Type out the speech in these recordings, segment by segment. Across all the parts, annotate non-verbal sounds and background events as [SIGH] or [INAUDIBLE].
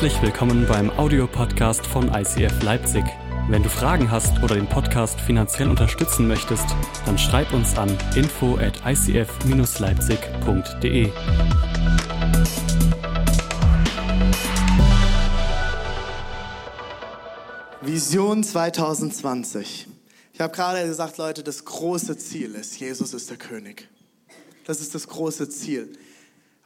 Herzlich willkommen beim Audiopodcast von ICF Leipzig. Wenn du Fragen hast oder den Podcast finanziell unterstützen möchtest, dann schreib uns an info at icf-leipzig.de. Vision 2020. Ich habe gerade gesagt, Leute, das große Ziel ist, Jesus ist der König. Das ist das große Ziel.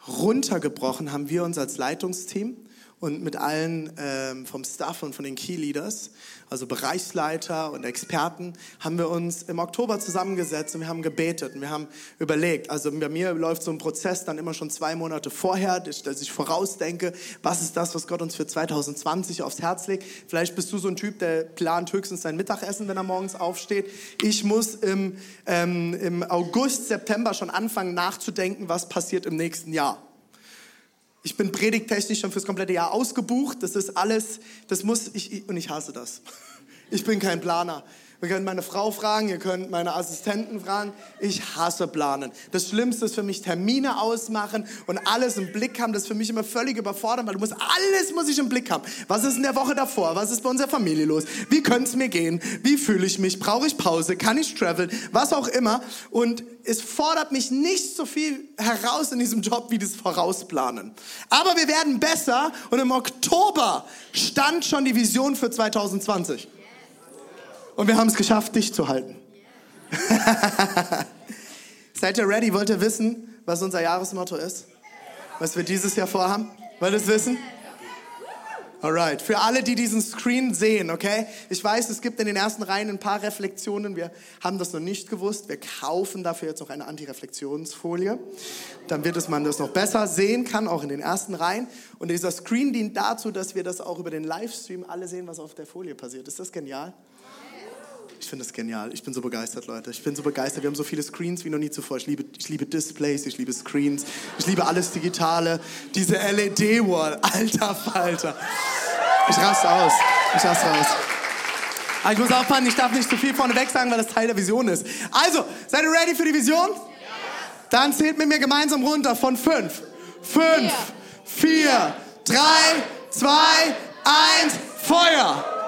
Runtergebrochen haben wir uns als Leitungsteam und mit allen ähm, vom Staff und von den Key Leaders, also Bereichsleiter und Experten, haben wir uns im Oktober zusammengesetzt und wir haben gebetet und wir haben überlegt. Also bei mir läuft so ein Prozess dann immer schon zwei Monate vorher, dass ich vorausdenke, was ist das, was Gott uns für 2020 aufs Herz legt. Vielleicht bist du so ein Typ, der plant höchstens sein Mittagessen, wenn er morgens aufsteht. Ich muss im, ähm, im August, September schon anfangen nachzudenken, was passiert im nächsten Jahr. Ich bin predigtechnisch schon fürs komplette Jahr ausgebucht. Das ist alles, das muss ich, und ich hasse das. Ich bin kein Planer. Ihr könnt meine Frau fragen, ihr könnt meine Assistenten fragen. Ich hasse Planen. Das Schlimmste ist für mich Termine ausmachen und alles im Blick haben. Das ist für mich immer völlig überfordert, weil du musst alles muss ich im Blick haben. Was ist in der Woche davor? Was ist bei unserer Familie los? Wie könnte es mir gehen? Wie fühle ich mich? Brauche ich Pause? Kann ich traveln? Was auch immer. Und es fordert mich nicht so viel heraus in diesem Job wie das Vorausplanen. Aber wir werden besser und im Oktober stand schon die Vision für 2020. Und wir haben es geschafft, dich zu halten. [LAUGHS] Seid ihr ready? Wollt ihr wissen, was unser Jahresmotto ist? Was wir dieses Jahr vorhaben? Wollt ihr es wissen? Alright, für alle, die diesen Screen sehen, okay? Ich weiß, es gibt in den ersten Reihen ein paar Reflexionen. Wir haben das noch nicht gewusst. Wir kaufen dafür jetzt noch eine Antireflexionsfolie, damit man das noch besser sehen kann, auch in den ersten Reihen. Und dieser Screen dient dazu, dass wir das auch über den Livestream alle sehen, was auf der Folie passiert. Ist das genial? Ich finde das genial. Ich bin so begeistert, Leute. Ich bin so begeistert. Wir haben so viele Screens wie noch nie zuvor. Ich liebe, ich liebe Displays, ich liebe Screens, ich liebe alles Digitale. Diese LED-Wall, alter Falter. Ich raste aus. Ich raste aus. Aber ich muss aufpassen, ich darf nicht zu viel vorneweg sagen, weil das Teil der Vision ist. Also, seid ihr ready für die Vision? Dann zählt mit mir gemeinsam runter von fünf. Fünf, vier, drei, zwei, eins, Feuer!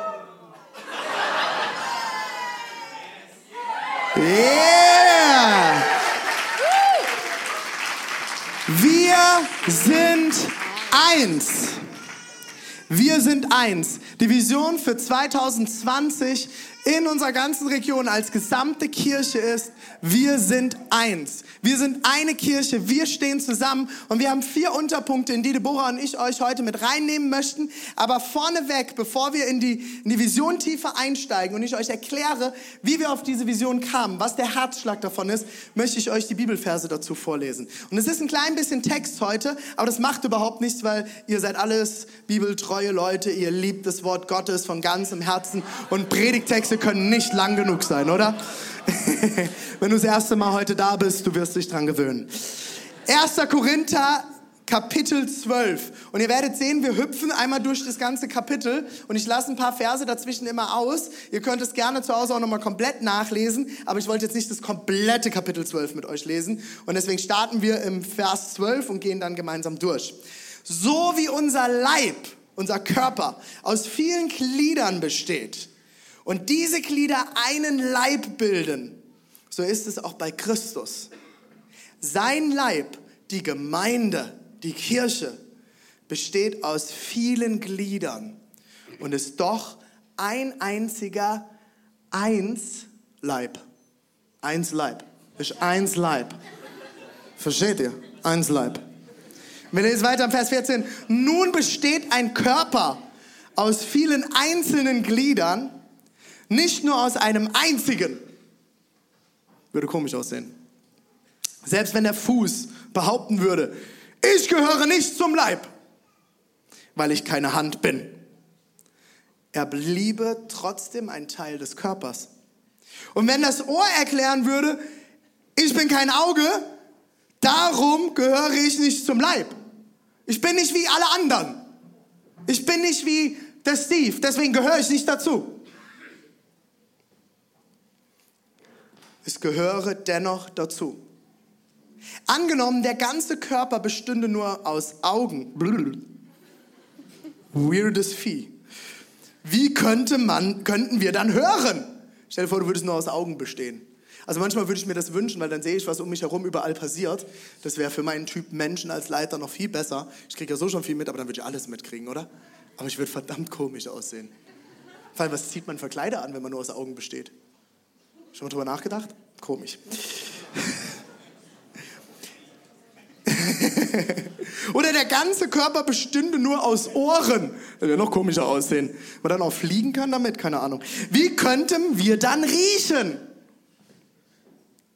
Yeah! Wir sind eins. Wir sind eins. Die Vision für 2020 in unserer ganzen Region als gesamte Kirche ist, wir sind eins. Wir sind eine Kirche, wir stehen zusammen und wir haben vier Unterpunkte, in die Deborah und ich euch heute mit reinnehmen möchten. Aber vorneweg, bevor wir in die, in die Vision tiefer einsteigen und ich euch erkläre, wie wir auf diese Vision kamen, was der Herzschlag davon ist, möchte ich euch die Bibelverse dazu vorlesen. Und es ist ein klein bisschen Text heute, aber das macht überhaupt nichts, weil ihr seid alles bibeltreue Leute, ihr liebt das Wort Gottes von ganzem Herzen und Predigtexte können nicht lang genug sein, oder? [LAUGHS] Wenn du das erste Mal heute da bist, du wirst dich dran gewöhnen. 1. Korinther Kapitel 12. Und ihr werdet sehen, wir hüpfen einmal durch das ganze Kapitel und ich lasse ein paar Verse dazwischen immer aus. Ihr könnt es gerne zu Hause auch nochmal komplett nachlesen, aber ich wollte jetzt nicht das komplette Kapitel 12 mit euch lesen. Und deswegen starten wir im Vers 12 und gehen dann gemeinsam durch. So wie unser Leib, unser Körper aus vielen Gliedern besteht und diese Glieder einen Leib bilden, so ist es auch bei Christus. Sein Leib, die Gemeinde, die Kirche, besteht aus vielen Gliedern und ist doch ein einziger Eins Leib. Eins Leib. Ist eins Leib. Versteht ihr? Eins Leib. Wir lesen weiter im Vers 14. Nun besteht ein Körper aus vielen einzelnen Gliedern, nicht nur aus einem einzigen. Würde komisch aussehen. Selbst wenn der Fuß behaupten würde, ich gehöre nicht zum Leib, weil ich keine Hand bin. Er bliebe trotzdem ein Teil des Körpers. Und wenn das Ohr erklären würde, ich bin kein Auge, darum gehöre ich nicht zum Leib. Ich bin nicht wie alle anderen. Ich bin nicht wie der Steve, deswegen gehöre ich nicht dazu. Es gehöre dennoch dazu. Angenommen, der ganze Körper bestünde nur aus Augen. Weirdes Vieh. Wie könnte man, könnten wir dann hören? Stell dir vor, du würdest nur aus Augen bestehen. Also manchmal würde ich mir das wünschen, weil dann sehe ich, was um mich herum überall passiert. Das wäre für meinen Typ Menschen als Leiter noch viel besser. Ich kriege ja so schon viel mit, aber dann würde ich alles mitkriegen, oder? Aber ich würde verdammt komisch aussehen. Vor allem, was zieht man für Kleider an, wenn man nur aus Augen besteht? Schon mal drüber nachgedacht? Komisch. [LAUGHS] Oder der ganze Körper bestünde nur aus Ohren. Das wäre noch komischer aussehen. Man dann auch fliegen kann damit, keine Ahnung. Wie könnten wir dann riechen?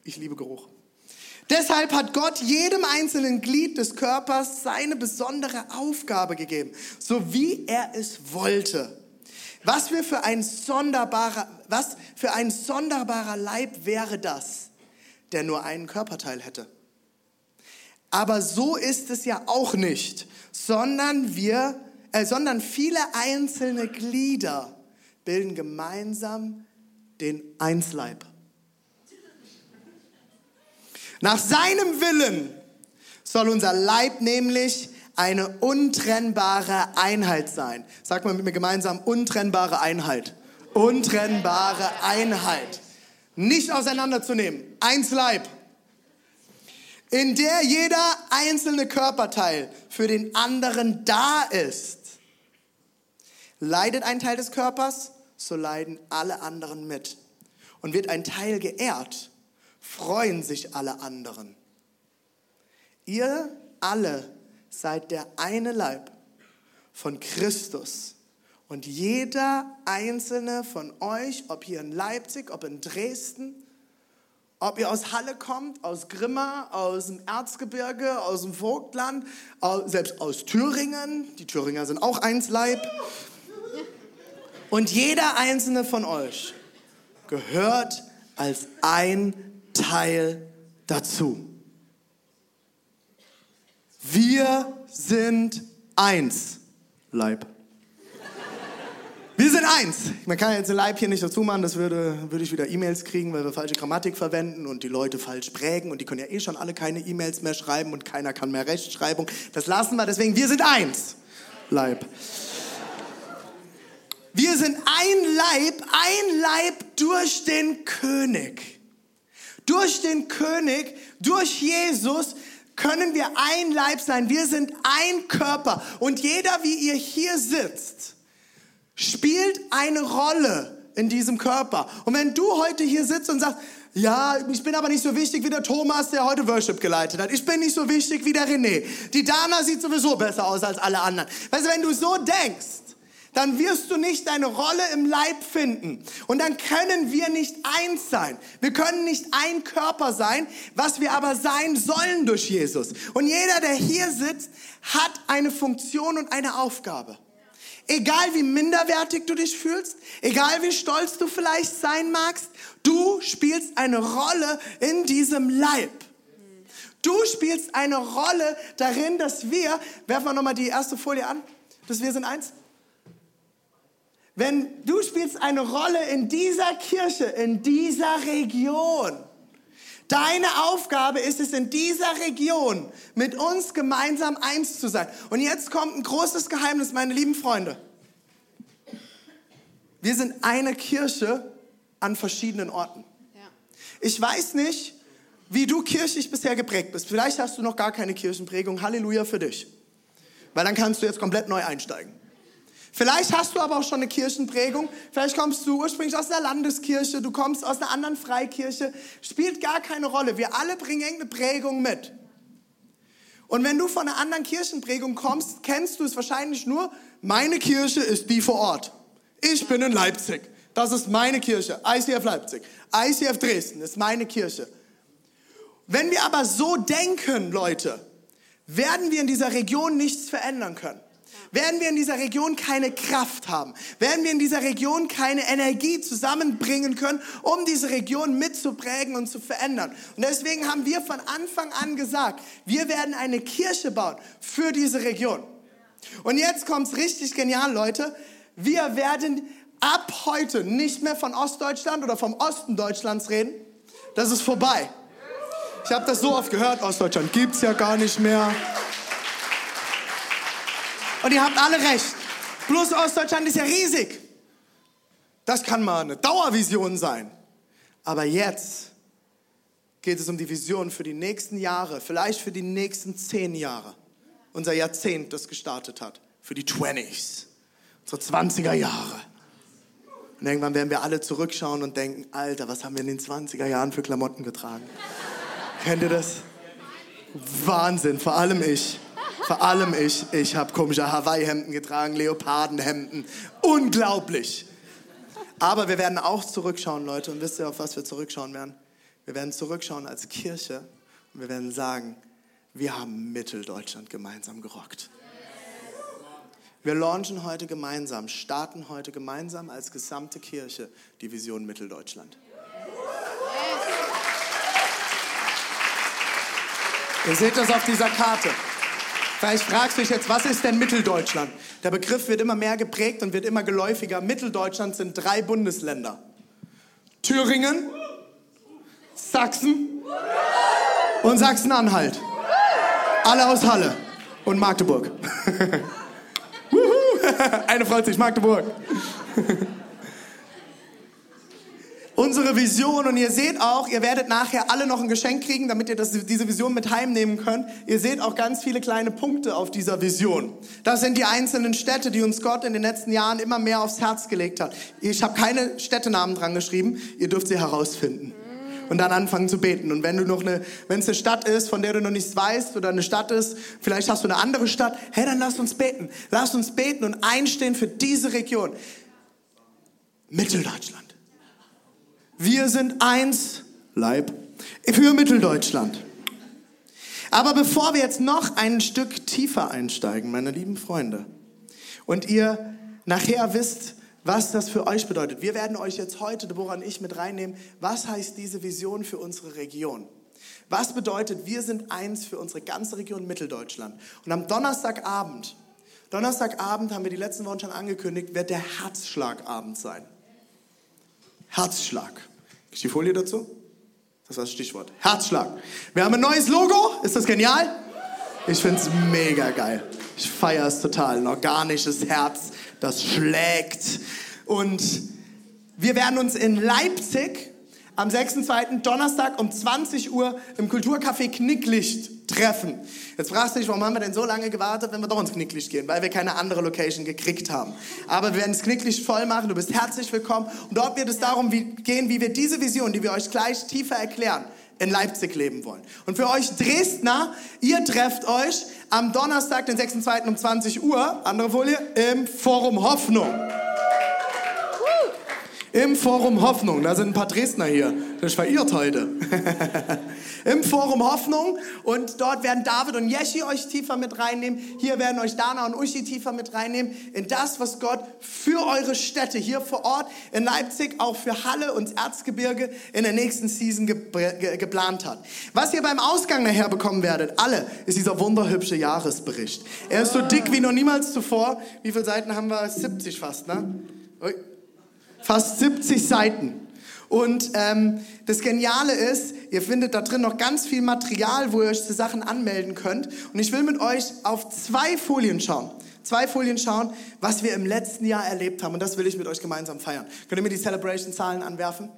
Ich liebe Geruch. Deshalb hat Gott jedem einzelnen Glied des Körpers seine besondere Aufgabe gegeben, so wie er es wollte. Was für, für ein sonderbarer, was für ein sonderbarer Leib wäre das, der nur einen Körperteil hätte? Aber so ist es ja auch nicht, sondern wir, äh, sondern viele einzelne Glieder bilden gemeinsam den Einsleib. Nach seinem Willen soll unser Leib nämlich eine untrennbare Einheit sein. Sag mal mit mir gemeinsam, untrennbare Einheit. Untrennbare Einheit. Nicht auseinanderzunehmen. Eins Leib in der jeder einzelne Körperteil für den anderen da ist. Leidet ein Teil des Körpers, so leiden alle anderen mit. Und wird ein Teil geehrt, freuen sich alle anderen. Ihr alle seid der eine Leib von Christus. Und jeder einzelne von euch, ob hier in Leipzig, ob in Dresden, ob ihr aus Halle kommt, aus Grimma, aus dem Erzgebirge, aus dem Vogtland, selbst aus Thüringen. Die Thüringer sind auch eins Leib. Und jeder einzelne von euch gehört als ein Teil dazu. Wir sind eins Leib. Wir sind eins. Man kann jetzt ein Leib hier nicht dazu machen, das würde, würde ich wieder E-Mails kriegen, weil wir falsche Grammatik verwenden und die Leute falsch prägen und die können ja eh schon alle keine E-Mails mehr schreiben und keiner kann mehr Rechtschreibung. Das lassen wir, deswegen, wir sind eins. Leib. Wir sind ein Leib, ein Leib durch den König. Durch den König, durch Jesus können wir ein Leib sein. Wir sind ein Körper. Und jeder, wie ihr hier sitzt, spielt eine Rolle in diesem Körper. Und wenn du heute hier sitzt und sagst, ja, ich bin aber nicht so wichtig wie der Thomas, der heute Worship geleitet hat. Ich bin nicht so wichtig wie der René. Die Dana sieht sowieso besser aus als alle anderen. Weißt du, wenn du so denkst, dann wirst du nicht deine Rolle im Leib finden. Und dann können wir nicht eins sein. Wir können nicht ein Körper sein, was wir aber sein sollen durch Jesus. Und jeder, der hier sitzt, hat eine Funktion und eine Aufgabe. Egal wie minderwertig du dich fühlst, egal wie stolz du vielleicht sein magst, du spielst eine Rolle in diesem Leib. Du spielst eine Rolle darin, dass wir, werfen wir nochmal die erste Folie an, dass wir sind eins. Wenn du spielst eine Rolle in dieser Kirche, in dieser Region, Deine Aufgabe ist es, in dieser Region mit uns gemeinsam eins zu sein. Und jetzt kommt ein großes Geheimnis, meine lieben Freunde. Wir sind eine Kirche an verschiedenen Orten. Ich weiß nicht, wie du kirchlich bisher geprägt bist. Vielleicht hast du noch gar keine Kirchenprägung. Halleluja für dich. Weil dann kannst du jetzt komplett neu einsteigen. Vielleicht hast du aber auch schon eine Kirchenprägung. Vielleicht kommst du ursprünglich aus einer Landeskirche, du kommst aus einer anderen Freikirche. Spielt gar keine Rolle. Wir alle bringen irgendeine Prägung mit. Und wenn du von einer anderen Kirchenprägung kommst, kennst du es wahrscheinlich nur, meine Kirche ist die vor Ort. Ich bin in Leipzig. Das ist meine Kirche. ICF Leipzig. ICF Dresden ist meine Kirche. Wenn wir aber so denken, Leute, werden wir in dieser Region nichts verändern können werden wir in dieser Region keine Kraft haben, werden wir in dieser Region keine Energie zusammenbringen können, um diese Region mitzuprägen und zu verändern. Und deswegen haben wir von Anfang an gesagt, wir werden eine Kirche bauen für diese Region. Und jetzt kommt's richtig genial, Leute. Wir werden ab heute nicht mehr von Ostdeutschland oder vom Osten Deutschlands reden. Das ist vorbei. Ich habe das so oft gehört, Ostdeutschland gibt's ja gar nicht mehr. Und ihr habt alle recht. Plus Ostdeutschland ist ja riesig. Das kann mal eine Dauervision sein. Aber jetzt geht es um die Vision für die nächsten Jahre, vielleicht für die nächsten zehn Jahre. Unser Jahrzehnt, das gestartet hat. Für die 20s, unsere 20er Jahre. Und irgendwann werden wir alle zurückschauen und denken, Alter, was haben wir in den 20er Jahren für Klamotten getragen? Kennt ihr das? Wahnsinn, vor allem ich. Vor allem ich. Ich habe komische Hawaii-Hemden getragen, Leopardenhemden. Unglaublich. Aber wir werden auch zurückschauen, Leute. Und wisst ihr, auf was wir zurückschauen werden? Wir werden zurückschauen als Kirche und wir werden sagen, wir haben Mitteldeutschland gemeinsam gerockt. Wir launchen heute gemeinsam, starten heute gemeinsam als gesamte Kirche die Vision Mitteldeutschland. Ihr seht das auf dieser Karte. Vielleicht fragst du dich jetzt, was ist denn Mitteldeutschland? Der Begriff wird immer mehr geprägt und wird immer geläufiger. Mitteldeutschland sind drei Bundesländer. Thüringen, Sachsen und Sachsen-Anhalt. Alle aus Halle und Magdeburg. [LAUGHS] [LAUGHS] Eine freut sich, Magdeburg. [LAUGHS] Unsere Vision, und ihr seht auch, ihr werdet nachher alle noch ein Geschenk kriegen, damit ihr das, diese Vision mit heimnehmen könnt. Ihr seht auch ganz viele kleine Punkte auf dieser Vision. Das sind die einzelnen Städte, die uns Gott in den letzten Jahren immer mehr aufs Herz gelegt hat. Ich habe keine Städtenamen dran geschrieben, ihr dürft sie herausfinden und dann anfangen zu beten. Und wenn du noch eine, wenn es eine Stadt ist, von der du noch nichts weißt oder eine Stadt ist, vielleicht hast du eine andere Stadt, hey, dann lass uns beten. Lass uns beten und einstehen für diese Region. Mitteldeutschland. Wir sind eins, Leib, für Mitteldeutschland. Aber bevor wir jetzt noch ein Stück tiefer einsteigen, meine lieben Freunde, und ihr nachher wisst, was das für euch bedeutet. Wir werden euch jetzt heute, Deborah und ich, mit reinnehmen. Was heißt diese Vision für unsere Region? Was bedeutet, wir sind eins für unsere ganze Region Mitteldeutschland? Und am Donnerstagabend, Donnerstagabend haben wir die letzten Wochen schon angekündigt, wird der Herzschlagabend sein. Herzschlag. Ist die Folie dazu? Das war das Stichwort. Herzschlag. Wir haben ein neues Logo. Ist das genial? Ich finde es mega geil. Ich feiere es total. Ein organisches Herz das schlägt. Und wir werden uns in Leipzig am 6.2. Donnerstag um 20 Uhr im Kulturcafé Knicklicht treffen. Jetzt fragst du dich, warum haben wir denn so lange gewartet, wenn wir doch ins Knicklicht gehen? Weil wir keine andere Location gekriegt haben. Aber wir werden das Knicklicht voll machen, du bist herzlich willkommen. Und dort wird es darum wie, gehen, wie wir diese Vision, die wir euch gleich tiefer erklären, in Leipzig leben wollen. Und für euch Dresdner, ihr trefft euch am Donnerstag, den 6.2. um 20 Uhr, andere Folie, im Forum Hoffnung. Im Forum Hoffnung, da sind ein paar Dresdner hier. Das ist verirrt heute. [LAUGHS] Im Forum Hoffnung und dort werden David und Jeschi euch tiefer mit reinnehmen. Hier werden euch Dana und Uschi tiefer mit reinnehmen in das, was Gott für eure Städte hier vor Ort in Leipzig, auch für Halle und Erzgebirge in der nächsten Season ge ge geplant hat. Was ihr beim Ausgang nachher bekommen werdet, alle, ist dieser wunderhübsche Jahresbericht. Er ist so dick wie noch niemals zuvor. Wie viele Seiten haben wir? 70 fast, ne? Fast 70 Seiten. Und ähm, das Geniale ist, ihr findet da drin noch ganz viel Material, wo ihr euch zu Sachen anmelden könnt. Und ich will mit euch auf zwei Folien schauen. Zwei Folien schauen, was wir im letzten Jahr erlebt haben. Und das will ich mit euch gemeinsam feiern. Könnt ihr mir die Celebration-Zahlen anwerfen?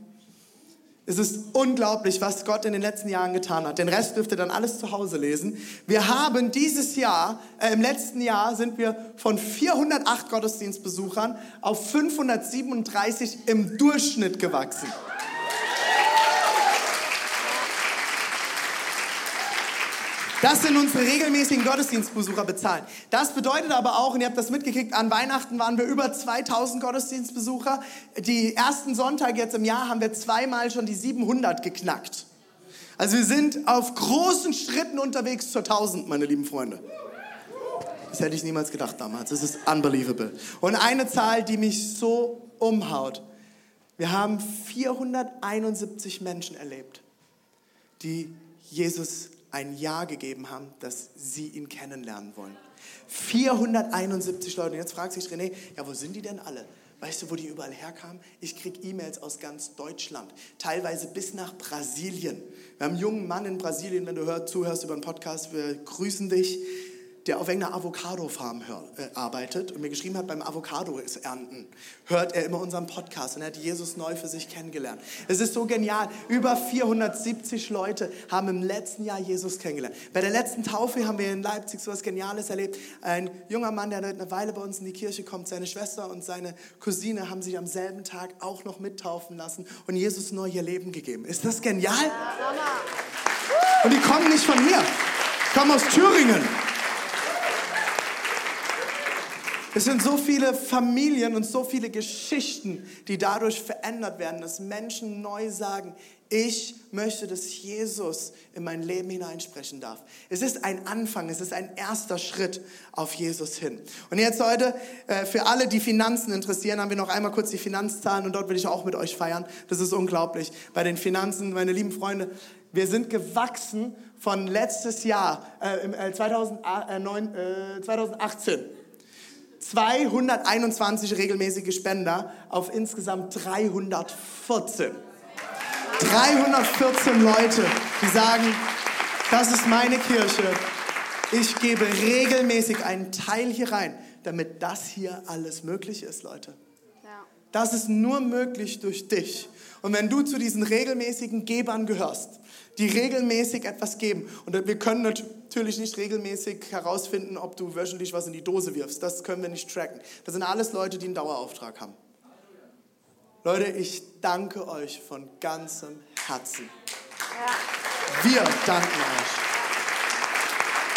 Es ist unglaublich, was Gott in den letzten Jahren getan hat. Den Rest dürft ihr dann alles zu Hause lesen. Wir haben dieses Jahr, äh, im letzten Jahr sind wir von 408 Gottesdienstbesuchern auf 537 im Durchschnitt gewachsen. Das sind unsere regelmäßigen Gottesdienstbesucher bezahlen. Das bedeutet aber auch, und ihr habt das mitgekriegt, an Weihnachten waren wir über 2000 Gottesdienstbesucher. Die ersten Sonntage jetzt im Jahr haben wir zweimal schon die 700 geknackt. Also wir sind auf großen Schritten unterwegs zur 1000, meine lieben Freunde. Das hätte ich niemals gedacht damals. Das ist unbelievable. Und eine Zahl, die mich so umhaut. Wir haben 471 Menschen erlebt, die Jesus ein Ja gegeben haben, dass sie ihn kennenlernen wollen. 471 Leute. Und jetzt fragt sich René, ja, wo sind die denn alle? Weißt du, wo die überall herkamen? Ich kriege E-Mails aus ganz Deutschland, teilweise bis nach Brasilien. Wir haben einen jungen Mann in Brasilien, wenn du hör, zuhörst über einen Podcast, wir grüßen dich. Der auf irgendeiner Avocado-Farm äh, arbeitet und mir geschrieben hat, beim Avocado-Ernten hört er immer unseren Podcast und er hat Jesus neu für sich kennengelernt. Es ist so genial. Über 470 Leute haben im letzten Jahr Jesus kennengelernt. Bei der letzten Taufe haben wir in Leipzig so etwas Geniales erlebt. Ein junger Mann, der eine Weile bei uns in die Kirche kommt, seine Schwester und seine Cousine haben sich am selben Tag auch noch mittaufen lassen und Jesus neu ihr Leben gegeben. Ist das genial? Und die kommen nicht von hier, die kommen aus Thüringen. Es sind so viele Familien und so viele Geschichten, die dadurch verändert werden, dass Menschen neu sagen, ich möchte, dass Jesus in mein Leben hineinsprechen darf. Es ist ein Anfang, es ist ein erster Schritt auf Jesus hin. Und jetzt heute, äh, für alle, die Finanzen interessieren, haben wir noch einmal kurz die Finanzzahlen und dort will ich auch mit euch feiern. Das ist unglaublich. Bei den Finanzen, meine lieben Freunde, wir sind gewachsen von letztes Jahr, äh, 2009, äh, 2018 221 regelmäßige Spender auf insgesamt 314. 314 Leute, die sagen, das ist meine Kirche. Ich gebe regelmäßig einen Teil hier rein, damit das hier alles möglich ist, Leute. Das ist nur möglich durch dich. Und wenn du zu diesen regelmäßigen Gebern gehörst, die regelmäßig etwas geben. Und wir können natürlich nicht regelmäßig herausfinden, ob du wöchentlich was in die Dose wirfst. Das können wir nicht tracken. Das sind alles Leute, die einen Dauerauftrag haben. Leute, ich danke euch von ganzem Herzen. Wir danken euch.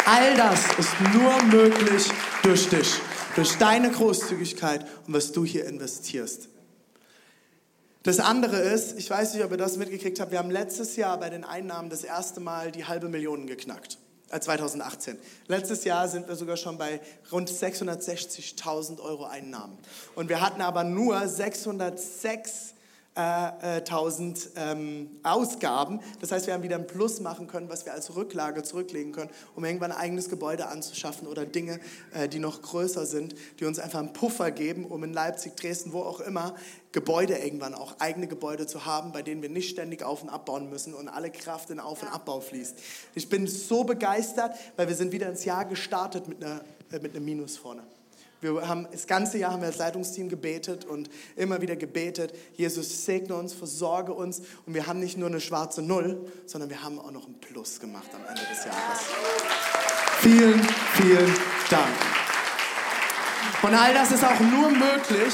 All das ist nur möglich durch dich, durch deine Großzügigkeit und was du hier investierst. Das andere ist, ich weiß nicht, ob ihr das mitgekriegt habt, wir haben letztes Jahr bei den Einnahmen das erste Mal die halbe Million geknackt. 2018. Äh, Letztes Jahr sind wir sogar schon bei rund 660.000 Euro Einnahmen. Und wir hatten aber nur 606 1000 ähm, Ausgaben. Das heißt, wir haben wieder ein Plus machen können, was wir als Rücklage zurücklegen können, um irgendwann ein eigenes Gebäude anzuschaffen oder Dinge, äh, die noch größer sind, die uns einfach einen Puffer geben, um in Leipzig, Dresden, wo auch immer, Gebäude irgendwann auch, eigene Gebäude zu haben, bei denen wir nicht ständig auf- und abbauen müssen und alle Kraft in Auf- und Abbau fließt. Ich bin so begeistert, weil wir sind wieder ins Jahr gestartet mit, einer, äh, mit einem Minus vorne. Wir haben, das ganze Jahr haben wir als Leitungsteam gebetet und immer wieder gebetet, Jesus segne uns, versorge uns und wir haben nicht nur eine schwarze Null, sondern wir haben auch noch ein Plus gemacht am Ende des Jahres. Vielen, vielen Dank. Und all das ist auch nur möglich,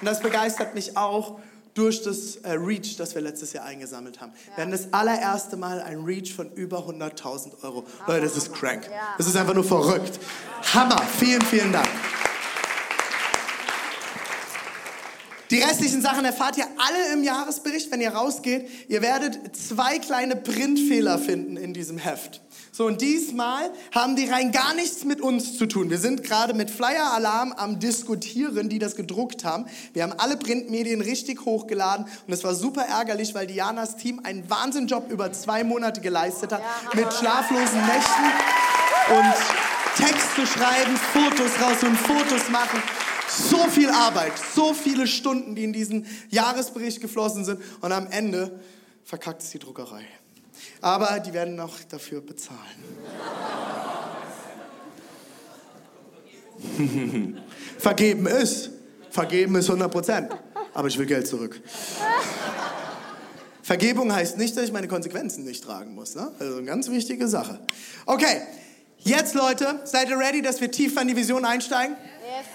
und das begeistert mich auch, durch das äh, Reach, das wir letztes Jahr eingesammelt haben. Ja. Wir hatten das allererste Mal ein Reach von über 100.000 Euro. Leute, das ist crank. Das ist einfach nur verrückt. Hammer. Vielen, vielen Dank. Die restlichen Sachen erfahrt ihr alle im Jahresbericht, wenn ihr rausgeht. Ihr werdet zwei kleine Printfehler finden in diesem Heft. So, und diesmal haben die rein gar nichts mit uns zu tun. Wir sind gerade mit Flyer Alarm am Diskutieren, die das gedruckt haben. Wir haben alle Printmedien richtig hochgeladen und es war super ärgerlich, weil Dianas Team einen Wahnsinnjob über zwei Monate geleistet hat. Ja. Mit schlaflosen Nächten und Texte schreiben, Fotos raus und Fotos machen. So viel Arbeit, so viele Stunden, die in diesen Jahresbericht geflossen sind und am Ende verkackt es die Druckerei. Aber die werden noch dafür bezahlen. [LAUGHS] Vergeben ist. Vergeben ist 100 Prozent. Aber ich will Geld zurück. Vergebung heißt nicht, dass ich meine Konsequenzen nicht tragen muss. Ne? Also eine ganz wichtige Sache. Okay, jetzt Leute, seid ihr ready, dass wir tiefer in die Vision einsteigen?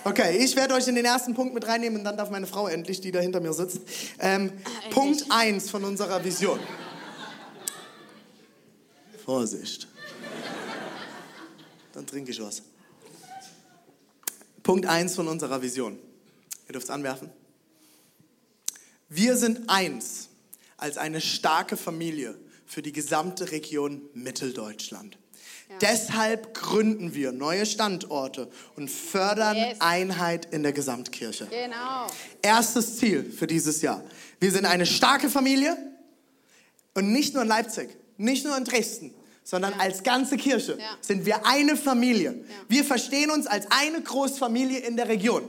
Okay, ich werde euch in den ersten Punkt mit reinnehmen und dann darf meine Frau endlich, die da hinter mir sitzt. Ähm, Punkt 1 von unserer Vision. Vorsicht. Dann trinke ich was. Punkt 1 von unserer Vision. Ihr dürft es anwerfen. Wir sind eins als eine starke Familie für die gesamte Region Mitteldeutschland. Deshalb gründen wir neue Standorte und fördern yes. Einheit in der Gesamtkirche. Genau. Erstes Ziel für dieses Jahr. Wir sind eine starke Familie und nicht nur in Leipzig, nicht nur in Dresden, sondern ja. als ganze Kirche ja. sind wir eine Familie. Ja. Wir verstehen uns als eine Großfamilie in der Region.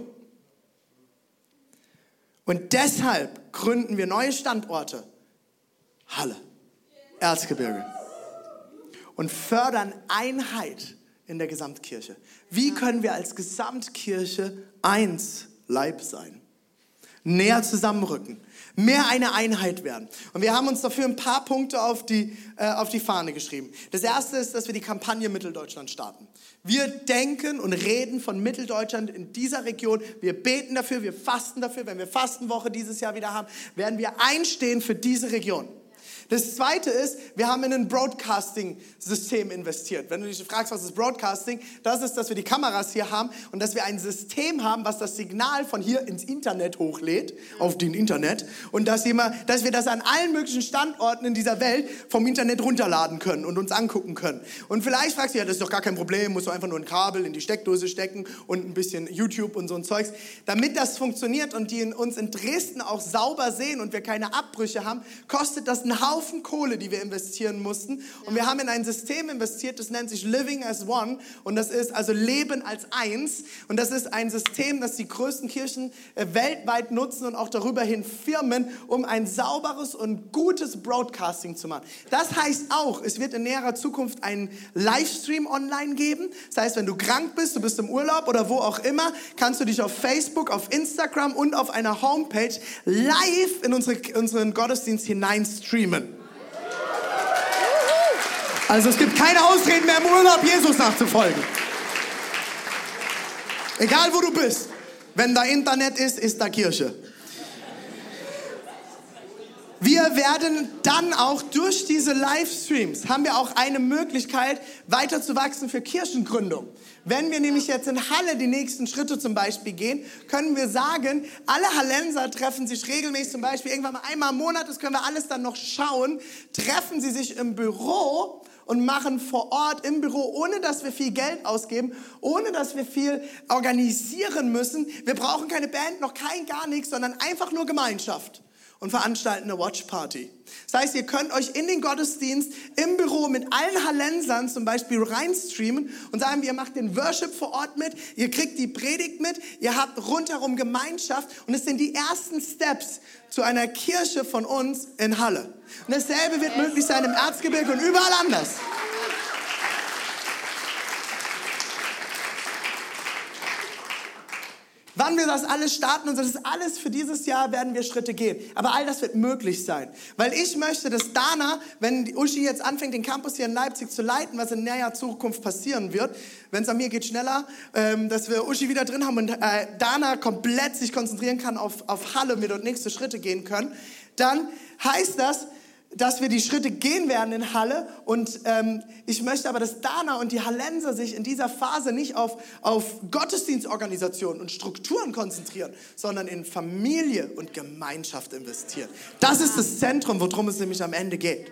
Und deshalb gründen wir neue Standorte. Halle, Erzgebirge und fördern Einheit in der Gesamtkirche? Wie können wir als Gesamtkirche eins Leib sein? Näher zusammenrücken, mehr eine Einheit werden. Und wir haben uns dafür ein paar Punkte auf die, äh, auf die Fahne geschrieben. Das erste ist, dass wir die Kampagne Mitteldeutschland starten. Wir denken und reden von Mitteldeutschland in dieser Region. Wir beten dafür, wir fasten dafür. Wenn wir Fastenwoche dieses Jahr wieder haben, werden wir einstehen für diese Region. Das zweite ist, wir haben in ein Broadcasting-System investiert. Wenn du dich fragst, was ist Broadcasting, das ist, dass wir die Kameras hier haben und dass wir ein System haben, was das Signal von hier ins Internet hochlädt, auf den Internet, und dass, immer, dass wir das an allen möglichen Standorten in dieser Welt vom Internet runterladen können und uns angucken können. Und vielleicht fragst du, ja, das ist doch gar kein Problem, musst du einfach nur ein Kabel in die Steckdose stecken und ein bisschen YouTube und so ein Zeugs. Damit das funktioniert und die in uns in Dresden auch sauber sehen und wir keine Abbrüche haben, kostet das ein Haufen Haufen Kohle, die wir investieren mussten. Und wir haben in ein System investiert, das nennt sich Living as One. Und das ist also Leben als Eins. Und das ist ein System, das die größten Kirchen äh, weltweit nutzen und auch darüber hin Firmen, um ein sauberes und gutes Broadcasting zu machen. Das heißt auch, es wird in näherer Zukunft einen Livestream online geben. Das heißt, wenn du krank bist, du bist im Urlaub oder wo auch immer, kannst du dich auf Facebook, auf Instagram und auf einer Homepage live in unsere, unseren Gottesdienst hinein streamen. Also es gibt keine Ausreden mehr im Urlaub, Jesus nachzufolgen. Egal wo du bist, wenn da Internet ist, ist da Kirche. Wir werden dann auch durch diese Livestreams, haben wir auch eine Möglichkeit, weiter zu wachsen für Kirchengründung. Wenn wir nämlich jetzt in Halle die nächsten Schritte zum Beispiel gehen, können wir sagen, alle Hallenser treffen sich regelmäßig zum Beispiel irgendwann mal einmal im Monat, das können wir alles dann noch schauen, treffen sie sich im Büro und machen vor Ort im Büro, ohne dass wir viel Geld ausgeben, ohne dass wir viel organisieren müssen. Wir brauchen keine Band, noch kein gar nichts, sondern einfach nur Gemeinschaft und veranstalten eine Watchparty. Das heißt, ihr könnt euch in den Gottesdienst im Büro mit allen Hallensern zum Beispiel reinstreamen und sagen, ihr macht den Worship vor Ort mit, ihr kriegt die Predigt mit, ihr habt rundherum Gemeinschaft und es sind die ersten Steps zu einer Kirche von uns in Halle. Und dasselbe wird möglich sein im Erzgebirge und überall anders. Wann wir das alles starten und das ist alles für dieses Jahr werden wir Schritte gehen. Aber all das wird möglich sein. Weil ich möchte, dass Dana, wenn Uschi jetzt anfängt, den Campus hier in Leipzig zu leiten, was in näher Zukunft passieren wird, wenn es an mir geht schneller, ähm, dass wir Uschi wieder drin haben und äh, Dana komplett sich konzentrieren kann auf, auf Halle wir dort nächste Schritte gehen können, dann heißt das, dass wir die Schritte gehen werden in Halle. Und ähm, ich möchte aber, dass Dana und die Hallenser sich in dieser Phase nicht auf, auf Gottesdienstorganisationen und Strukturen konzentrieren, sondern in Familie und Gemeinschaft investieren. Das ist das Zentrum, worum es nämlich am Ende geht.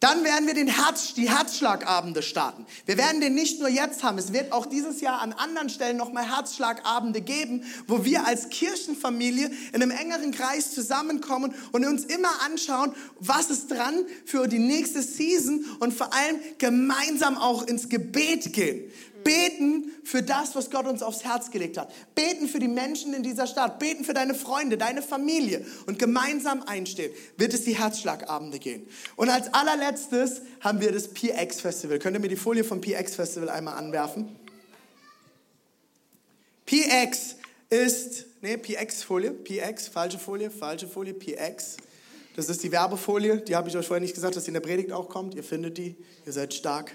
Dann werden wir den Herz, die Herzschlagabende starten. Wir werden den nicht nur jetzt haben, es wird auch dieses Jahr an anderen Stellen nochmal Herzschlagabende geben, wo wir als Kirchenfamilie in einem engeren Kreis zusammenkommen und uns immer anschauen, was ist dran für die nächste Season und vor allem gemeinsam auch ins Gebet gehen. Beten für das, was Gott uns aufs Herz gelegt hat. Beten für die Menschen in dieser Stadt. Beten für deine Freunde, deine Familie. Und gemeinsam einstehen wird es die Herzschlagabende gehen. Und als allerletztes haben wir das PX Festival. Könnt ihr mir die Folie vom PX Festival einmal anwerfen? PX ist, nee, PX-Folie, PX, falsche Folie, falsche Folie, PX. Das ist die Werbefolie, die habe ich euch vorher nicht gesagt, dass sie in der Predigt auch kommt. Ihr findet die, ihr seid stark.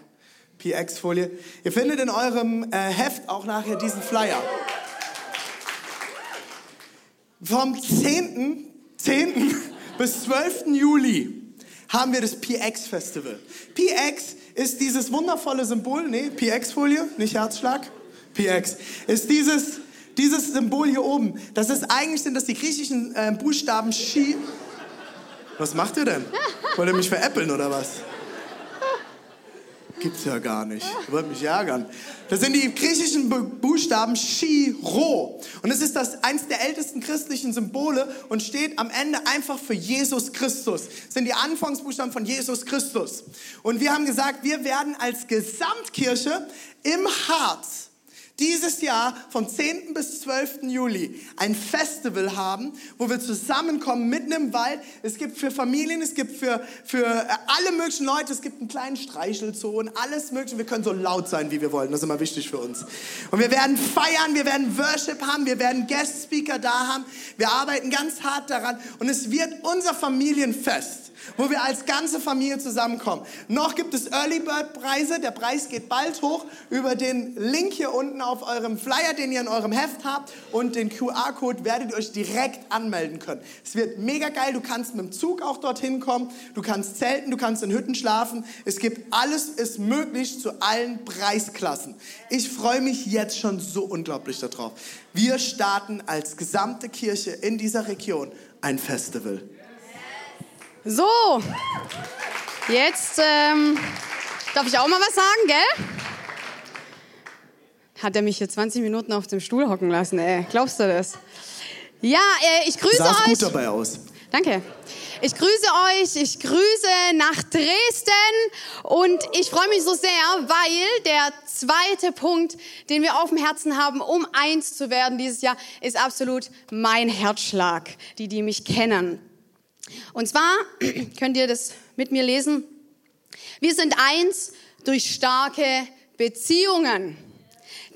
PX-Folie. Ihr findet in eurem äh, Heft auch nachher diesen Flyer. Vom 10. 10. [LAUGHS] bis 12. Juli haben wir das PX-Festival. PX ist dieses wundervolle Symbol, nee, PX-Folie, nicht Herzschlag, PX, ist dieses, dieses Symbol hier oben. Das ist eigentlich, sind das die griechischen äh, Buchstaben Chi. Was macht ihr denn? Wollt ihr mich veräppeln oder was? Gibt's ja gar nicht. Ihr wollt mich ärgern. Das sind die griechischen Buchstaben Chi-Ro. Und es ist das eins der ältesten christlichen Symbole und steht am Ende einfach für Jesus Christus. Das sind die Anfangsbuchstaben von Jesus Christus. Und wir haben gesagt, wir werden als Gesamtkirche im Harz dieses Jahr vom 10. bis 12. Juli ein Festival haben, wo wir zusammenkommen mitten im Wald. Es gibt für Familien, es gibt für, für äh, alle möglichen Leute, es gibt einen kleinen Streichelzoo alles mögliche. Wir können so laut sein, wie wir wollen. Das ist immer wichtig für uns. Und wir werden feiern, wir werden Worship haben, wir werden Guest Speaker da haben. Wir arbeiten ganz hart daran und es wird unser Familienfest wo wir als ganze Familie zusammenkommen. Noch gibt es Early Bird Preise. Der Preis geht bald hoch über den Link hier unten auf eurem Flyer, den ihr in eurem Heft habt und den QR-Code werdet ihr euch direkt anmelden können. Es wird mega geil. Du kannst mit dem Zug auch dorthin kommen. Du kannst zelten, du kannst in Hütten schlafen. Es gibt alles ist möglich zu allen Preisklassen. Ich freue mich jetzt schon so unglaublich darauf. Wir starten als gesamte Kirche in dieser Region ein Festival. So, jetzt ähm, darf ich auch mal was sagen, gell? Hat er mich hier 20 Minuten auf dem Stuhl hocken lassen, ey. Glaubst du das? Ja, äh, ich grüße Sah's euch. gut dabei aus. Danke. Ich grüße euch, ich grüße nach Dresden und ich freue mich so sehr, weil der zweite Punkt, den wir auf dem Herzen haben, um eins zu werden dieses Jahr, ist absolut mein Herzschlag, die, die mich kennen. Und zwar [CLEARS THROAT] könnt ihr das mit mir lesen. Wir sind eins durch starke Beziehungen.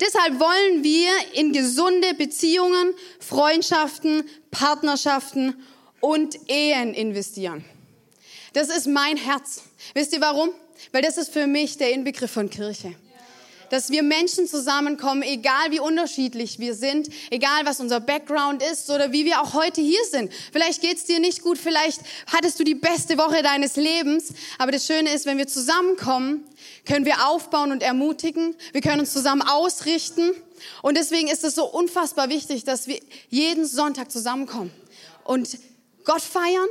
Deshalb wollen wir in gesunde Beziehungen, Freundschaften, Partnerschaften und Ehen investieren. Das ist mein Herz. Wisst ihr warum? Weil das ist für mich der Inbegriff von Kirche dass wir Menschen zusammenkommen, egal wie unterschiedlich wir sind, egal was unser Background ist oder wie wir auch heute hier sind. Vielleicht geht's dir nicht gut, vielleicht hattest du die beste Woche deines Lebens, aber das Schöne ist, wenn wir zusammenkommen, können wir aufbauen und ermutigen, wir können uns zusammen ausrichten und deswegen ist es so unfassbar wichtig, dass wir jeden Sonntag zusammenkommen und Gott feiern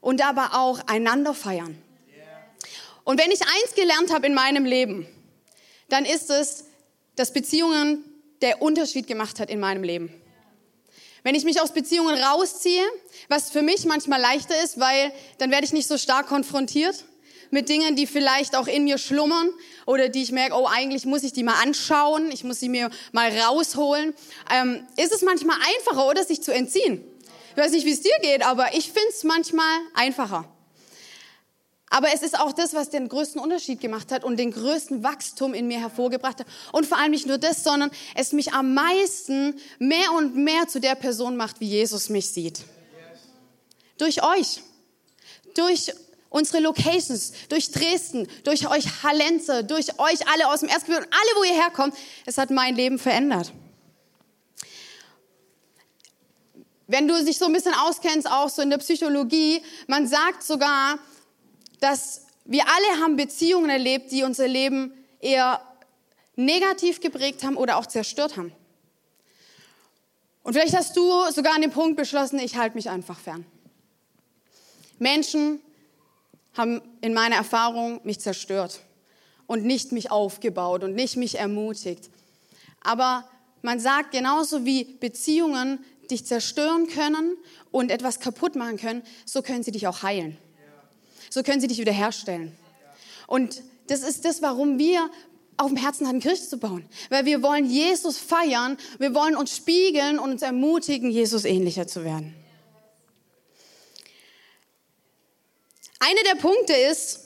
und aber auch einander feiern. Und wenn ich eins gelernt habe in meinem Leben, dann ist es, dass Beziehungen der Unterschied gemacht hat in meinem Leben. Wenn ich mich aus Beziehungen rausziehe, was für mich manchmal leichter ist, weil dann werde ich nicht so stark konfrontiert mit Dingen, die vielleicht auch in mir schlummern oder die ich merke, oh, eigentlich muss ich die mal anschauen, ich muss sie mir mal rausholen, ähm, ist es manchmal einfacher, oder sich zu entziehen. Ich weiß nicht, wie es dir geht, aber ich finde es manchmal einfacher. Aber es ist auch das, was den größten Unterschied gemacht hat und den größten Wachstum in mir hervorgebracht hat. Und vor allem nicht nur das, sondern es mich am meisten mehr und mehr zu der Person macht, wie Jesus mich sieht. Durch euch. Durch unsere Locations, durch Dresden, durch euch Hallenze, durch euch alle aus dem Erstgebiet und alle, wo ihr herkommt. Es hat mein Leben verändert. Wenn du dich so ein bisschen auskennst, auch so in der Psychologie, man sagt sogar, dass wir alle haben Beziehungen erlebt, die unser Leben eher negativ geprägt haben oder auch zerstört haben. Und vielleicht hast du sogar an dem Punkt beschlossen, ich halte mich einfach fern. Menschen haben in meiner Erfahrung mich zerstört und nicht mich aufgebaut und nicht mich ermutigt. Aber man sagt, genauso wie Beziehungen dich zerstören können und etwas kaputt machen können, so können sie dich auch heilen so können sie dich wiederherstellen. Und das ist das, warum wir auf dem Herzen hatten, Kirche zu bauen. Weil wir wollen Jesus feiern, wir wollen uns spiegeln und uns ermutigen, Jesus ähnlicher zu werden. Einer der Punkte ist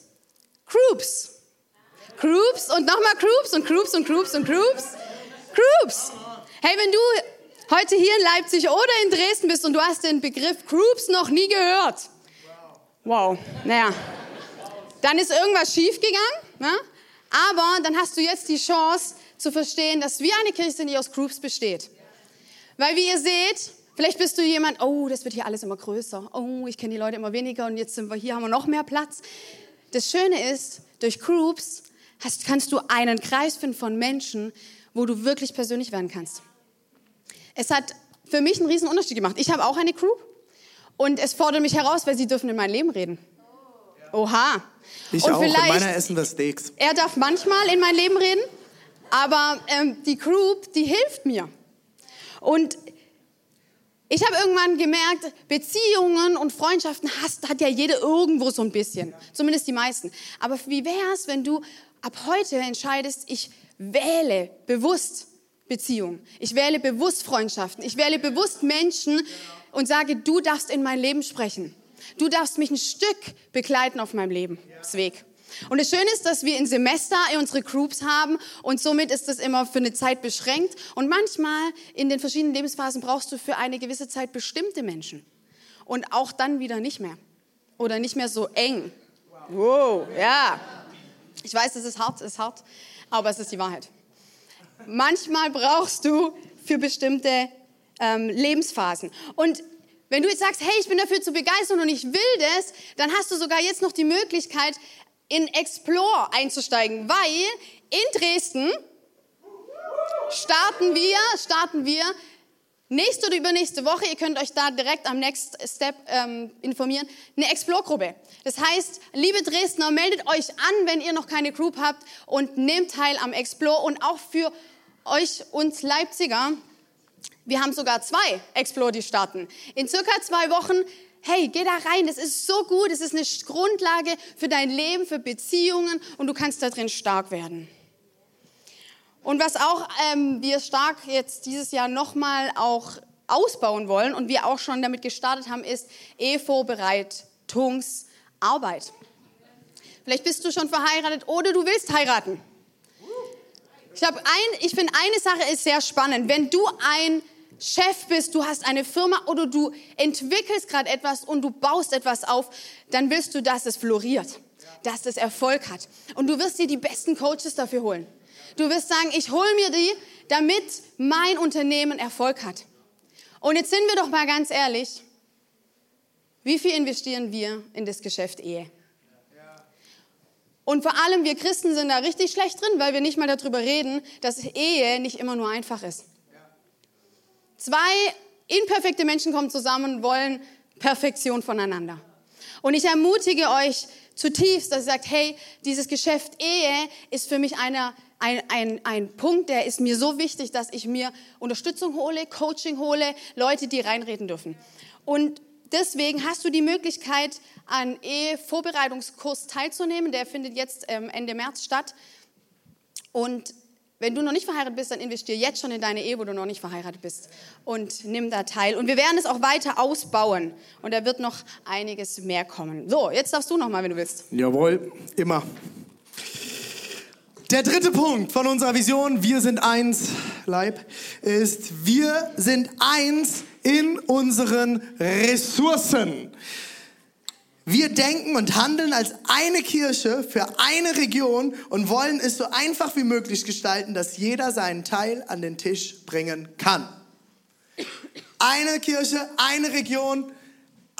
Groups. Groups und nochmal Groups und Groups und Groups und Groups. Groups. Hey, wenn du heute hier in Leipzig oder in Dresden bist und du hast den Begriff Groups noch nie gehört, Wow, naja, dann ist irgendwas schiefgegangen, ne? aber dann hast du jetzt die Chance zu verstehen, dass wir eine Kirche sind, die aus Groups besteht. Weil wie ihr seht, vielleicht bist du jemand, oh, das wird hier alles immer größer, oh, ich kenne die Leute immer weniger und jetzt sind wir hier, haben wir noch mehr Platz. Das Schöne ist, durch Groups hast, kannst du einen Kreis finden von Menschen, wo du wirklich persönlich werden kannst. Es hat für mich einen riesen Unterschied gemacht. Ich habe auch eine Group und es fordert mich heraus, weil sie dürfen in mein Leben reden. Oha. Ich und auch. In meiner essen wir Steaks. Er darf manchmal in mein Leben reden, aber ähm, die Group, die hilft mir. Und ich habe irgendwann gemerkt, Beziehungen und Freundschaften hast, hat ja jeder irgendwo so ein bisschen. Zumindest die meisten. Aber wie wäre es, wenn du ab heute entscheidest, ich wähle bewusst Beziehung. Ich wähle bewusst Freundschaften. Ich wähle bewusst Menschen und sage, du darfst in mein Leben sprechen. Du darfst mich ein Stück begleiten auf meinem Lebensweg. Und das Schöne ist, dass wir in Semester unsere Groups haben und somit ist das immer für eine Zeit beschränkt. Und manchmal in den verschiedenen Lebensphasen brauchst du für eine gewisse Zeit bestimmte Menschen. Und auch dann wieder nicht mehr. Oder nicht mehr so eng. Wow, ja. Ich weiß, es ist hart, es ist hart, aber es ist die Wahrheit. Manchmal brauchst du für bestimmte ähm, Lebensphasen. Und wenn du jetzt sagst, hey, ich bin dafür zu begeistern und ich will das, dann hast du sogar jetzt noch die Möglichkeit, in Explore einzusteigen, weil in Dresden starten wir, starten wir nächste oder übernächste Woche, ihr könnt euch da direkt am Next Step ähm, informieren, eine Explore-Gruppe. Das heißt, liebe Dresdner, meldet euch an, wenn ihr noch keine Group habt und nehmt teil am Explore und auch für euch uns Leipziger. Wir haben sogar zwei Explore, die starten. In circa zwei Wochen hey, geh da rein, das ist so gut, es ist eine Grundlage für dein Leben, für Beziehungen und du kannst da drin stark werden. Und was auch ähm, wir stark jetzt dieses Jahr nochmal auch ausbauen wollen und wir auch schon damit gestartet haben, ist E-Vorbereitungsarbeit. Vielleicht bist du schon verheiratet oder du willst heiraten. Ich, ein, ich finde, eine Sache ist sehr spannend. Wenn du ein Chef bist, du hast eine Firma oder du entwickelst gerade etwas und du baust etwas auf, dann willst du, dass es floriert, dass es Erfolg hat. Und du wirst dir die besten Coaches dafür holen. Du wirst sagen, ich hole mir die, damit mein Unternehmen Erfolg hat. Und jetzt sind wir doch mal ganz ehrlich, wie viel investieren wir in das Geschäft Ehe? Und vor allem wir Christen sind da richtig schlecht drin, weil wir nicht mal darüber reden, dass Ehe nicht immer nur einfach ist. Zwei imperfekte Menschen kommen zusammen und wollen Perfektion voneinander. Und ich ermutige euch zutiefst, dass ihr sagt, hey, dieses Geschäft Ehe ist für mich einer, ein, ein, ein Punkt, der ist mir so wichtig, dass ich mir Unterstützung hole, Coaching hole, Leute, die reinreden dürfen. Und deswegen hast du die Möglichkeit, an Ehe-Vorbereitungskurs teilzunehmen. Der findet jetzt ähm, Ende März statt. Und wenn du noch nicht verheiratet bist, dann investier jetzt schon in deine Ehe, wo du noch nicht verheiratet bist und nimm da teil. Und wir werden es auch weiter ausbauen und da wird noch einiges mehr kommen. So, jetzt darfst du noch mal, wenn du willst. Jawohl, immer. Der dritte Punkt von unserer Vision, wir sind eins, Leib, ist, wir sind eins in unseren Ressourcen. Wir denken und handeln als eine Kirche für eine Region und wollen es so einfach wie möglich gestalten, dass jeder seinen Teil an den Tisch bringen kann. Eine Kirche, eine Region,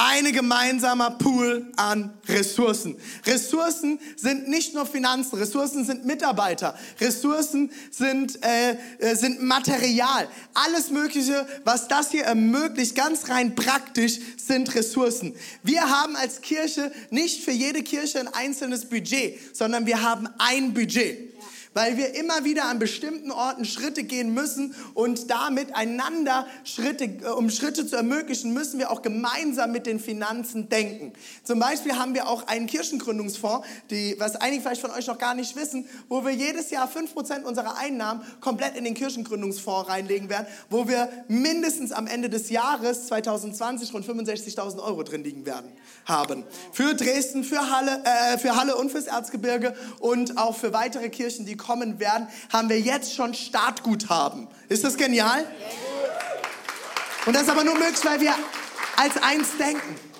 ein gemeinsamer Pool an Ressourcen. Ressourcen sind nicht nur Finanzen, Ressourcen sind Mitarbeiter, Ressourcen sind, äh, äh, sind Material. Alles Mögliche, was das hier ermöglicht, ganz rein praktisch, sind Ressourcen. Wir haben als Kirche nicht für jede Kirche ein einzelnes Budget, sondern wir haben ein Budget weil wir immer wieder an bestimmten Orten Schritte gehen müssen und damit einander Schritte, äh, um Schritte zu ermöglichen, müssen wir auch gemeinsam mit den Finanzen denken. Zum Beispiel haben wir auch einen Kirchengründungsfonds, die, was einige vielleicht von euch noch gar nicht wissen, wo wir jedes Jahr 5% unserer Einnahmen komplett in den Kirchengründungsfonds reinlegen werden, wo wir mindestens am Ende des Jahres 2020 rund 65.000 Euro drin liegen werden, haben. Für Dresden, für Halle, äh, für Halle und fürs Erzgebirge und auch für weitere Kirchen, die kommen werden, haben wir jetzt schon Startguthaben. Ist das genial? Und das ist aber nur möglich, weil wir als eins denken.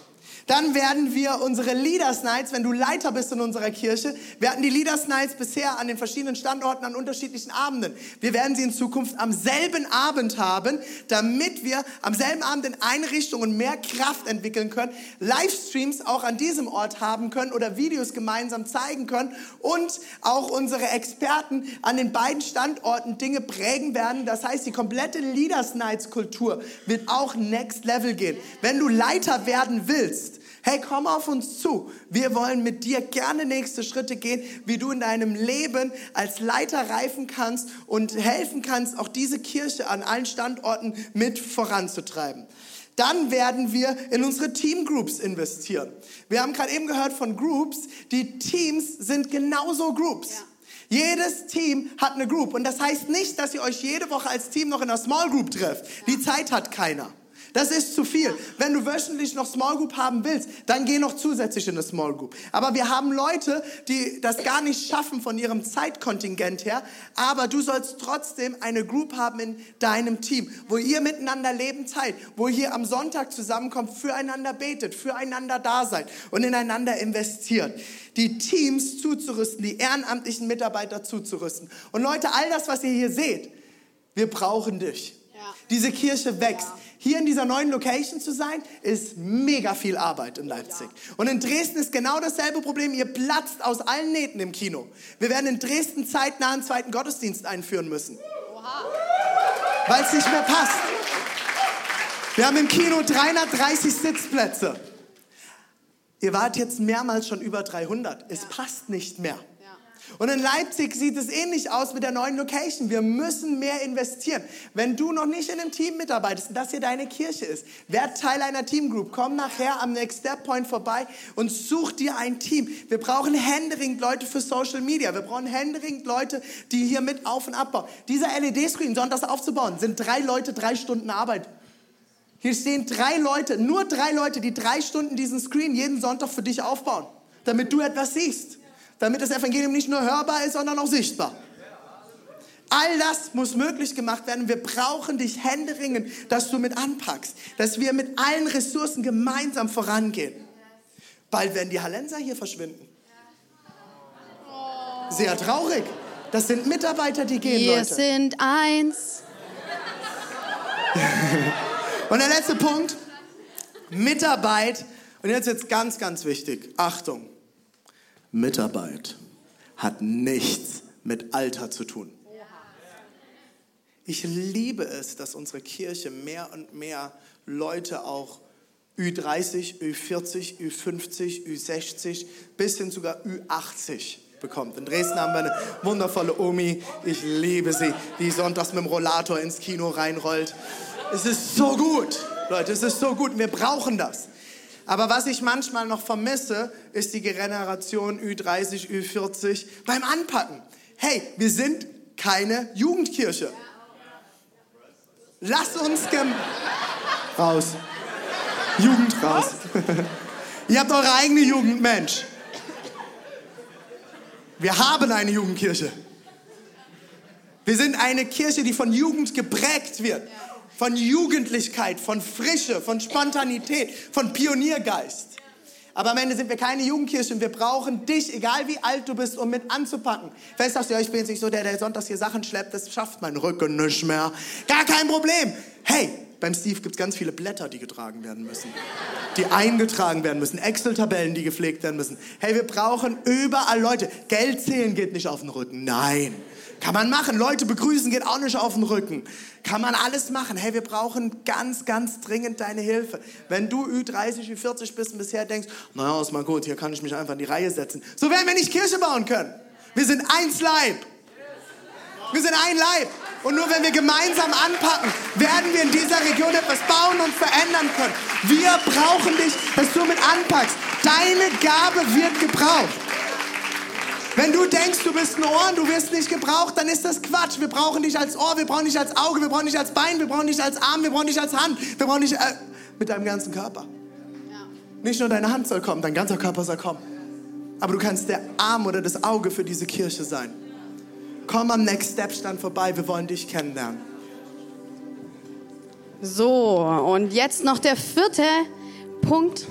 Dann werden wir unsere Leaders Nights, wenn du Leiter bist in unserer Kirche, hatten die Leaders Nights bisher an den verschiedenen Standorten an unterschiedlichen Abenden. Wir werden sie in Zukunft am selben Abend haben, damit wir am selben Abend in eine Richtung und mehr Kraft entwickeln können, Livestreams auch an diesem Ort haben können oder Videos gemeinsam zeigen können und auch unsere Experten an den beiden Standorten Dinge prägen werden. Das heißt, die komplette Leaders Nights Kultur wird auch next level gehen. Wenn du Leiter werden willst, Hey, komm auf uns zu. Wir wollen mit dir gerne nächste Schritte gehen, wie du in deinem Leben als Leiter reifen kannst und helfen kannst, auch diese Kirche an allen Standorten mit voranzutreiben. Dann werden wir in unsere Teamgroups investieren. Wir haben gerade eben gehört von Groups. Die Teams sind genauso Groups. Ja. Jedes Team hat eine Group. Und das heißt nicht, dass ihr euch jede Woche als Team noch in einer Small Group trefft. Die Zeit hat keiner. Das ist zu viel. Wenn du wöchentlich noch Small Group haben willst, dann geh noch zusätzlich in eine Small Group. Aber wir haben Leute, die das gar nicht schaffen von ihrem Zeitkontingent her. Aber du sollst trotzdem eine Group haben in deinem Team, wo ihr miteinander Leben teilt, wo ihr am Sonntag zusammenkommt, füreinander betet, füreinander da seid und ineinander investiert. Die Teams zuzurüsten, die ehrenamtlichen Mitarbeiter zuzurüsten. Und Leute, all das, was ihr hier seht, wir brauchen dich. Ja. Diese Kirche wächst. Ja. Hier in dieser neuen Location zu sein, ist mega viel Arbeit in Leipzig. Und in Dresden ist genau dasselbe Problem. Ihr platzt aus allen Nähten im Kino. Wir werden in Dresden zeitnah einen zweiten Gottesdienst einführen müssen. Weil es nicht mehr passt. Wir haben im Kino 330 Sitzplätze. Ihr wart jetzt mehrmals schon über 300. Es passt nicht mehr. Und in Leipzig sieht es ähnlich aus mit der neuen Location. Wir müssen mehr investieren. Wenn du noch nicht in einem Team mitarbeitest das hier deine Kirche ist, werd Teil einer Teamgroup. Komm nachher am Next Step Point vorbei und such dir ein Team. Wir brauchen händeringend Leute für Social Media. Wir brauchen händeringend Leute, die hier mit auf und abbauen. Dieser LED-Screen sonntags aufzubauen, sind drei Leute, drei Stunden Arbeit. Hier stehen drei Leute, nur drei Leute, die drei Stunden diesen Screen jeden Sonntag für dich aufbauen, damit du etwas siehst damit das Evangelium nicht nur hörbar ist, sondern auch sichtbar. All das muss möglich gemacht werden. Wir brauchen dich händeringend, dass du mit anpackst, dass wir mit allen Ressourcen gemeinsam vorangehen. Bald werden die Hallenser hier verschwinden. Sehr traurig. Das sind Mitarbeiter, die gehen, Wir Leute. sind eins. Und der letzte Punkt, Mitarbeit. Und jetzt jetzt ganz, ganz wichtig. Achtung. Mitarbeit hat nichts mit Alter zu tun. Ich liebe es, dass unsere Kirche mehr und mehr Leute auch Ü30, Ü40, Ü50, Ü60 bis hin sogar Ü80 bekommt. In Dresden haben wir eine wundervolle Omi, ich liebe sie, die sonntags mit dem Rollator ins Kino reinrollt. Es ist so gut, Leute, es ist so gut, wir brauchen das. Aber was ich manchmal noch vermisse, ist die Generation Ü30, Ü40 beim Anpacken. Hey, wir sind keine Jugendkirche. Lass uns gem raus. Jugend raus. [LAUGHS] Ihr habt eure eigene Jugend, Mensch. Wir haben eine Jugendkirche. Wir sind eine Kirche, die von Jugend geprägt wird von Jugendlichkeit, von Frische, von Spontanität, von Pioniergeist. Aber am Ende sind wir keine Jugendkirche und wir brauchen dich, egal wie alt du bist, um mit anzupacken. Vielleicht sagst du, ja, ich bin jetzt nicht so der, der sonntags hier Sachen schleppt, das schafft mein Rücken nicht mehr. Gar kein Problem. Hey, beim Steve gibt es ganz viele Blätter, die getragen werden müssen. Die eingetragen werden müssen. Excel-Tabellen, die gepflegt werden müssen. Hey, wir brauchen überall Leute. Geld zählen geht nicht auf den Rücken. Nein. Kann man machen. Leute begrüßen geht auch nicht auf den Rücken. Kann man alles machen. Hey, wir brauchen ganz, ganz dringend deine Hilfe. Wenn du Ü30, Ü40 bist und bisher denkst, naja, ist mal gut, hier kann ich mich einfach in die Reihe setzen. So werden wir nicht Kirche bauen können. Wir sind eins Leib. Wir sind ein Leib. Und nur wenn wir gemeinsam anpacken, werden wir in dieser Region etwas bauen und verändern können. Wir brauchen dich, dass du mit anpackst. Deine Gabe wird gebraucht. Wenn du denkst, du bist ein Ohr und du wirst nicht gebraucht, dann ist das Quatsch. Wir brauchen dich als Ohr, wir brauchen dich als Auge, wir brauchen dich als Bein, wir brauchen dich als Arm, wir brauchen dich als Hand, wir brauchen dich äh, mit deinem ganzen Körper. Nicht nur deine Hand soll kommen, dein ganzer Körper soll kommen. Aber du kannst der Arm oder das Auge für diese Kirche sein. Komm am Next Step Stand vorbei, wir wollen dich kennenlernen. So, und jetzt noch der vierte Punkt.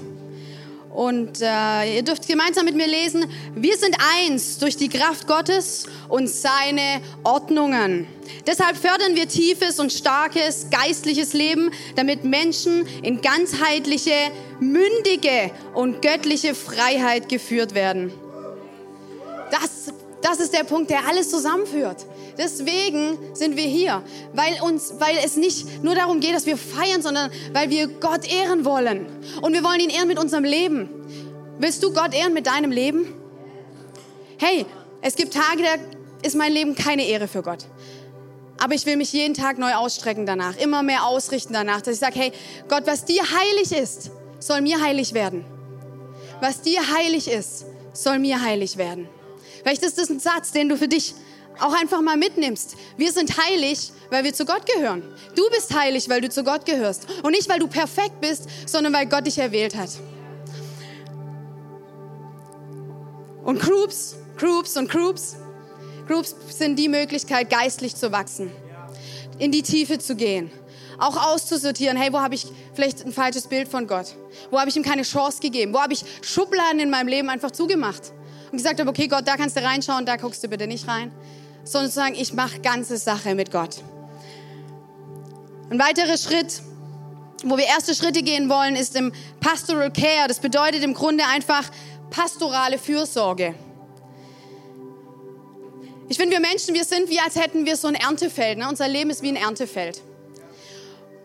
Und äh, ihr dürft gemeinsam mit mir lesen, wir sind eins durch die Kraft Gottes und seine Ordnungen. Deshalb fördern wir tiefes und starkes geistliches Leben, damit Menschen in ganzheitliche, mündige und göttliche Freiheit geführt werden. Das, das ist der Punkt, der alles zusammenführt. Deswegen sind wir hier, weil, uns, weil es nicht nur darum geht, dass wir feiern, sondern weil wir Gott ehren wollen. Und wir wollen ihn ehren mit unserem Leben. Willst du Gott ehren mit deinem Leben? Hey, es gibt Tage, da ist mein Leben keine Ehre für Gott. Aber ich will mich jeden Tag neu ausstrecken danach, immer mehr ausrichten danach, dass ich sage, hey, Gott, was dir heilig ist, soll mir heilig werden. Was dir heilig ist, soll mir heilig werden. Vielleicht ist das ein Satz, den du für dich auch einfach mal mitnimmst. Wir sind heilig, weil wir zu Gott gehören. Du bist heilig, weil du zu Gott gehörst. Und nicht, weil du perfekt bist, sondern weil Gott dich erwählt hat. Und Groups, Groups und Groups. Groups sind die Möglichkeit, geistlich zu wachsen, in die Tiefe zu gehen, auch auszusortieren, hey, wo habe ich vielleicht ein falsches Bild von Gott? Wo habe ich ihm keine Chance gegeben? Wo habe ich Schubladen in meinem Leben einfach zugemacht? Und gesagt habe, okay, Gott, da kannst du reinschauen, da guckst du bitte nicht rein. Sondern zu sagen, ich mache ganze Sache mit Gott. Ein weiterer Schritt, wo wir erste Schritte gehen wollen, ist im Pastoral Care. Das bedeutet im Grunde einfach pastorale Fürsorge. Ich finde, wir Menschen, wir sind wie als hätten wir so ein Erntefeld. Ne? Unser Leben ist wie ein Erntefeld.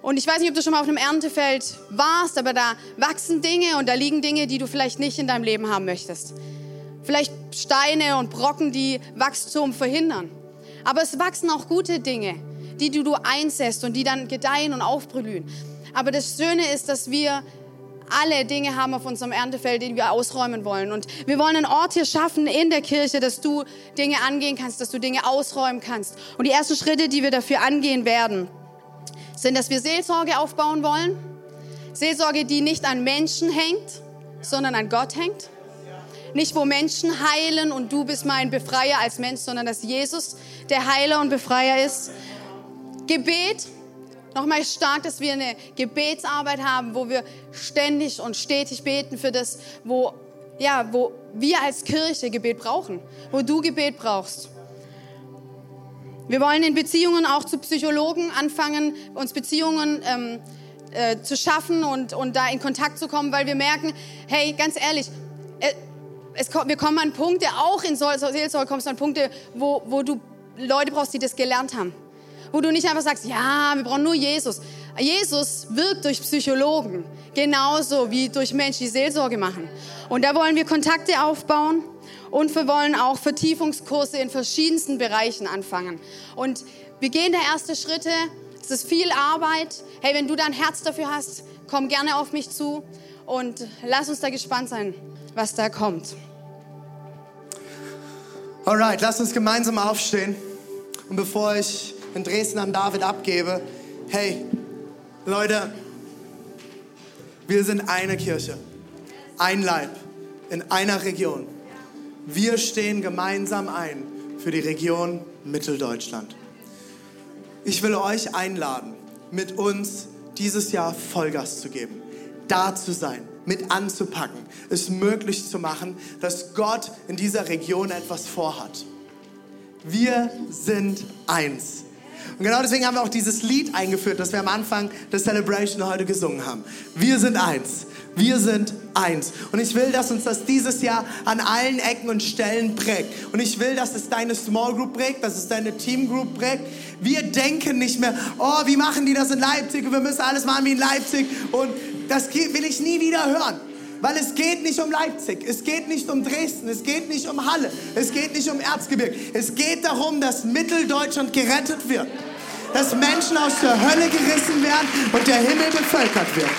Und ich weiß nicht, ob du schon mal auf einem Erntefeld warst, aber da wachsen Dinge und da liegen Dinge, die du vielleicht nicht in deinem Leben haben möchtest. Vielleicht Steine und Brocken, die Wachstum verhindern. Aber es wachsen auch gute Dinge, die du, du einsäst und die dann gedeihen und aufblühen. Aber das Schöne ist, dass wir alle Dinge haben auf unserem Erntefeld, die wir ausräumen wollen. Und wir wollen einen Ort hier schaffen in der Kirche, dass du Dinge angehen kannst, dass du Dinge ausräumen kannst. Und die ersten Schritte, die wir dafür angehen werden, sind, dass wir Seelsorge aufbauen wollen. Seelsorge, die nicht an Menschen hängt, sondern an Gott hängt. Nicht, wo Menschen heilen und du bist mein Befreier als Mensch, sondern dass Jesus der Heiler und Befreier ist. Gebet, nochmal stark, dass wir eine Gebetsarbeit haben, wo wir ständig und stetig beten für das, wo, ja, wo wir als Kirche Gebet brauchen, wo du Gebet brauchst. Wir wollen in Beziehungen auch zu Psychologen anfangen, uns Beziehungen ähm, äh, zu schaffen und, und da in Kontakt zu kommen, weil wir merken, hey, ganz ehrlich, es, wir kommen an Punkte, auch in Seelsorge kommst du an Punkte, wo, wo du Leute brauchst, die das gelernt haben wo du nicht einfach sagst, ja, wir brauchen nur Jesus. Jesus wirkt durch Psychologen, genauso wie durch Menschen, die Seelsorge machen. Und da wollen wir Kontakte aufbauen und wir wollen auch Vertiefungskurse in verschiedensten Bereichen anfangen. Und wir gehen da erste Schritte. Es ist viel Arbeit. Hey, wenn du da ein Herz dafür hast, komm gerne auf mich zu und lass uns da gespannt sein, was da kommt. Alright, lass uns gemeinsam aufstehen. Und bevor ich in Dresden an David abgebe, hey, Leute, wir sind eine Kirche, ein Leib in einer Region. Wir stehen gemeinsam ein für die Region Mitteldeutschland. Ich will euch einladen, mit uns dieses Jahr Vollgas zu geben, da zu sein, mit anzupacken, es möglich zu machen, dass Gott in dieser Region etwas vorhat. Wir sind eins. Und genau deswegen haben wir auch dieses Lied eingeführt, das wir am Anfang der Celebration heute gesungen haben. Wir sind eins. Wir sind eins. Und ich will, dass uns das dieses Jahr an allen Ecken und Stellen prägt. Und ich will, dass es deine Small Group prägt, dass es deine Team Group prägt. Wir denken nicht mehr, oh, wie machen die das in Leipzig und wir müssen alles machen wie in Leipzig. Und das will ich nie wieder hören. Weil es geht nicht um Leipzig, es geht nicht um Dresden, es geht nicht um Halle, es geht nicht um Erzgebirge. Es geht darum, dass Mitteldeutschland gerettet wird. Dass Menschen aus der Hölle gerissen werden und der Himmel bevölkert wird.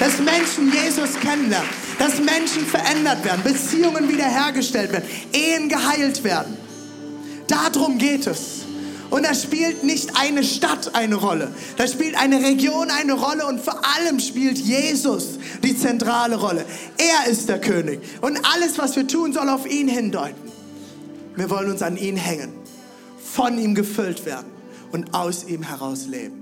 Dass Menschen Jesus kennenlernen. Dass Menschen verändert werden, Beziehungen wiederhergestellt werden, Ehen geheilt werden. Darum geht es. Und da spielt nicht eine Stadt eine Rolle. Da spielt eine Region eine Rolle und vor allem spielt Jesus die zentrale Rolle. Er ist der König. Und alles, was wir tun, soll auf ihn hindeuten. Wir wollen uns an ihn hängen, von ihm gefüllt werden und aus ihm heraus leben.